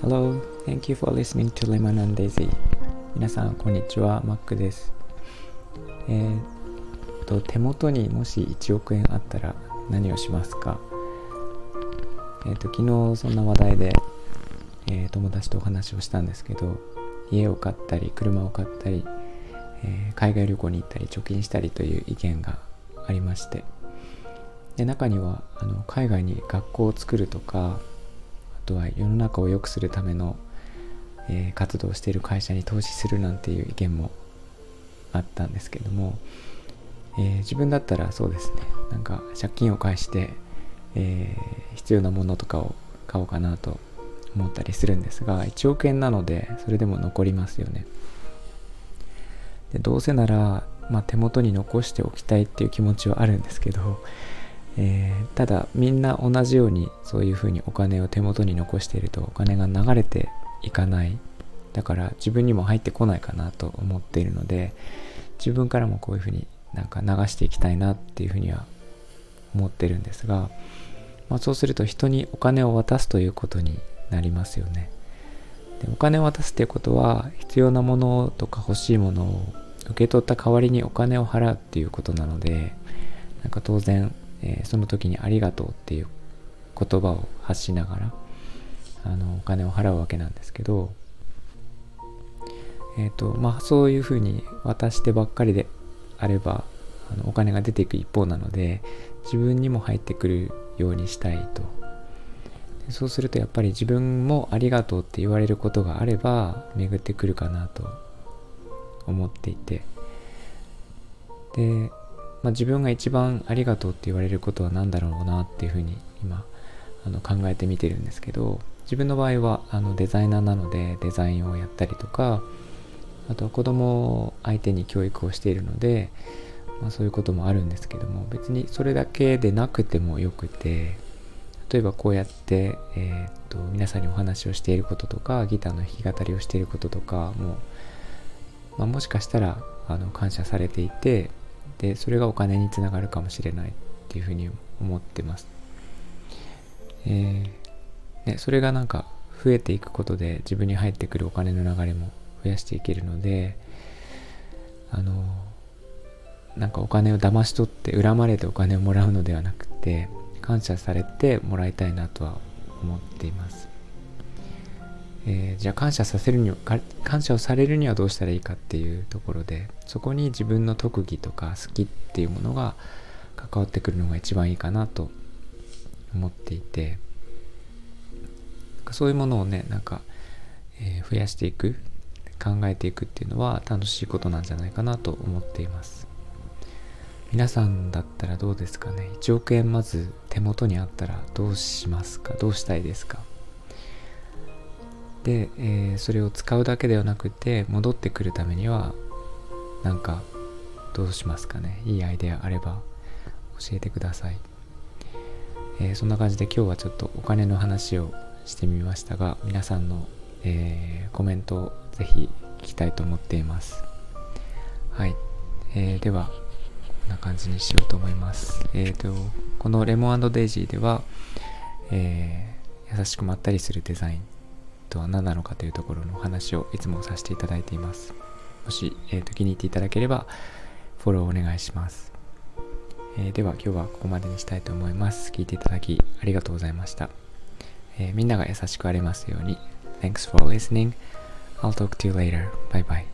Hello, thank you for listening to Lemon and Daisy. 皆さん、こんにちは。マックです。えー、と、手元にもし1億円あったら何をしますか？えっ、と、昨日そんな話題で、えー、友達とお話をしたんですけど、家を買ったり、車を買ったり、えー、海外旅行に行ったり、貯金したりという意見がありまして、で中にはあの海外に学校を作るとかあとは世の中を良くするための、えー、活動をしている会社に投資するなんていう意見もあったんですけども、えー、自分だったらそうですね。なんか借金を返して、えー、必要なものとかを買おうかなと思ったりするんですが1億円なのでそれでも残りますよね。でどうせなら、まあ、手元に残しておきたいっていう気持ちはあるんですけどえー、ただみんな同じようにそういうふうにお金を手元に残しているとお金が流れていかない。だから自分にも入ってこないかなと思っているので自分からもこういうふうになんか流していきたいなっていうふうには思ってるんですが、まあ、そうすると人にお金を渡すということになりますよね。でお金を渡すっていうことは必要なものとか欲しいものを受け取った代わりにお金を払うっていうことなのでなんか当然えー、その時にありがとうっていう言葉を発しながらあのお金を払うわけなんですけど、えーとまあ、そういうふうに渡してばっかりであればあのお金が出ていく一方なので自分にも入ってくるようにしたいと。そうするとやっぱり自分もありがとうって言われることがあれば巡ってくるかなと思っていて。でまあ、自分が一番ありがとうって言われることは何だろうなっていうふうに今あの考えてみてるんですけど自分の場合はあのデザイナーなのでデザインをやったりとかあとは子供を相手に教育をしているので、まあ、そういうこともあるんですけども別にそれだけでなくてもよくて例えばこうやって、えー、っと皆さんにお話をしていることとかギターの弾き語りをしていることとかも、まあ、もしかしたらあの感謝されていてでそれがお金につながるかもしれないっていうふうに思ってます。えー、ね、それがなんか増えていくことで自分に入ってくるお金の流れも増やしていけるのであのなんかお金を騙し取って恨まれてお金をもらうのではなくて感謝されてもらいたいなとは思っています。えー、じゃあ感謝させるには感謝をされるにはどうしたらいいかっていうところでそこに自分の特技とか好きっていうものが関わってくるのが一番いいかなと思っていてそういうものをねなんか、えー、増やしていく考えていくっていうのは楽しいことなんじゃないかなと思っています。皆さんだったらどうですかね？1億円まず手元にあったらどうしますか？どうしたいですか？で、えー、それを使うだけではなくて戻ってくるためにはなんかどうしますかね？いいアイデアあれば教えてください、えー、そんな感じで今日はちょっとお金の話をしてみましたが皆さんの、えー、コメントをぜひ聞きたいと思っています。はい、えー、ではこんな感じにしようと思います。えっ、とこのレモンデイジーでは、え優しくまったりするデザイン。とは何なのかというところの話をいつもさせていただいています。もし、えーと、気に入っていただければフォローお願いします。えー、では今日はここまでにしたいと思います。聞いていただきありがとうございました。えー、みんなが優しくありますように。Thanks for listening. I'll talk to you later. Bye bye.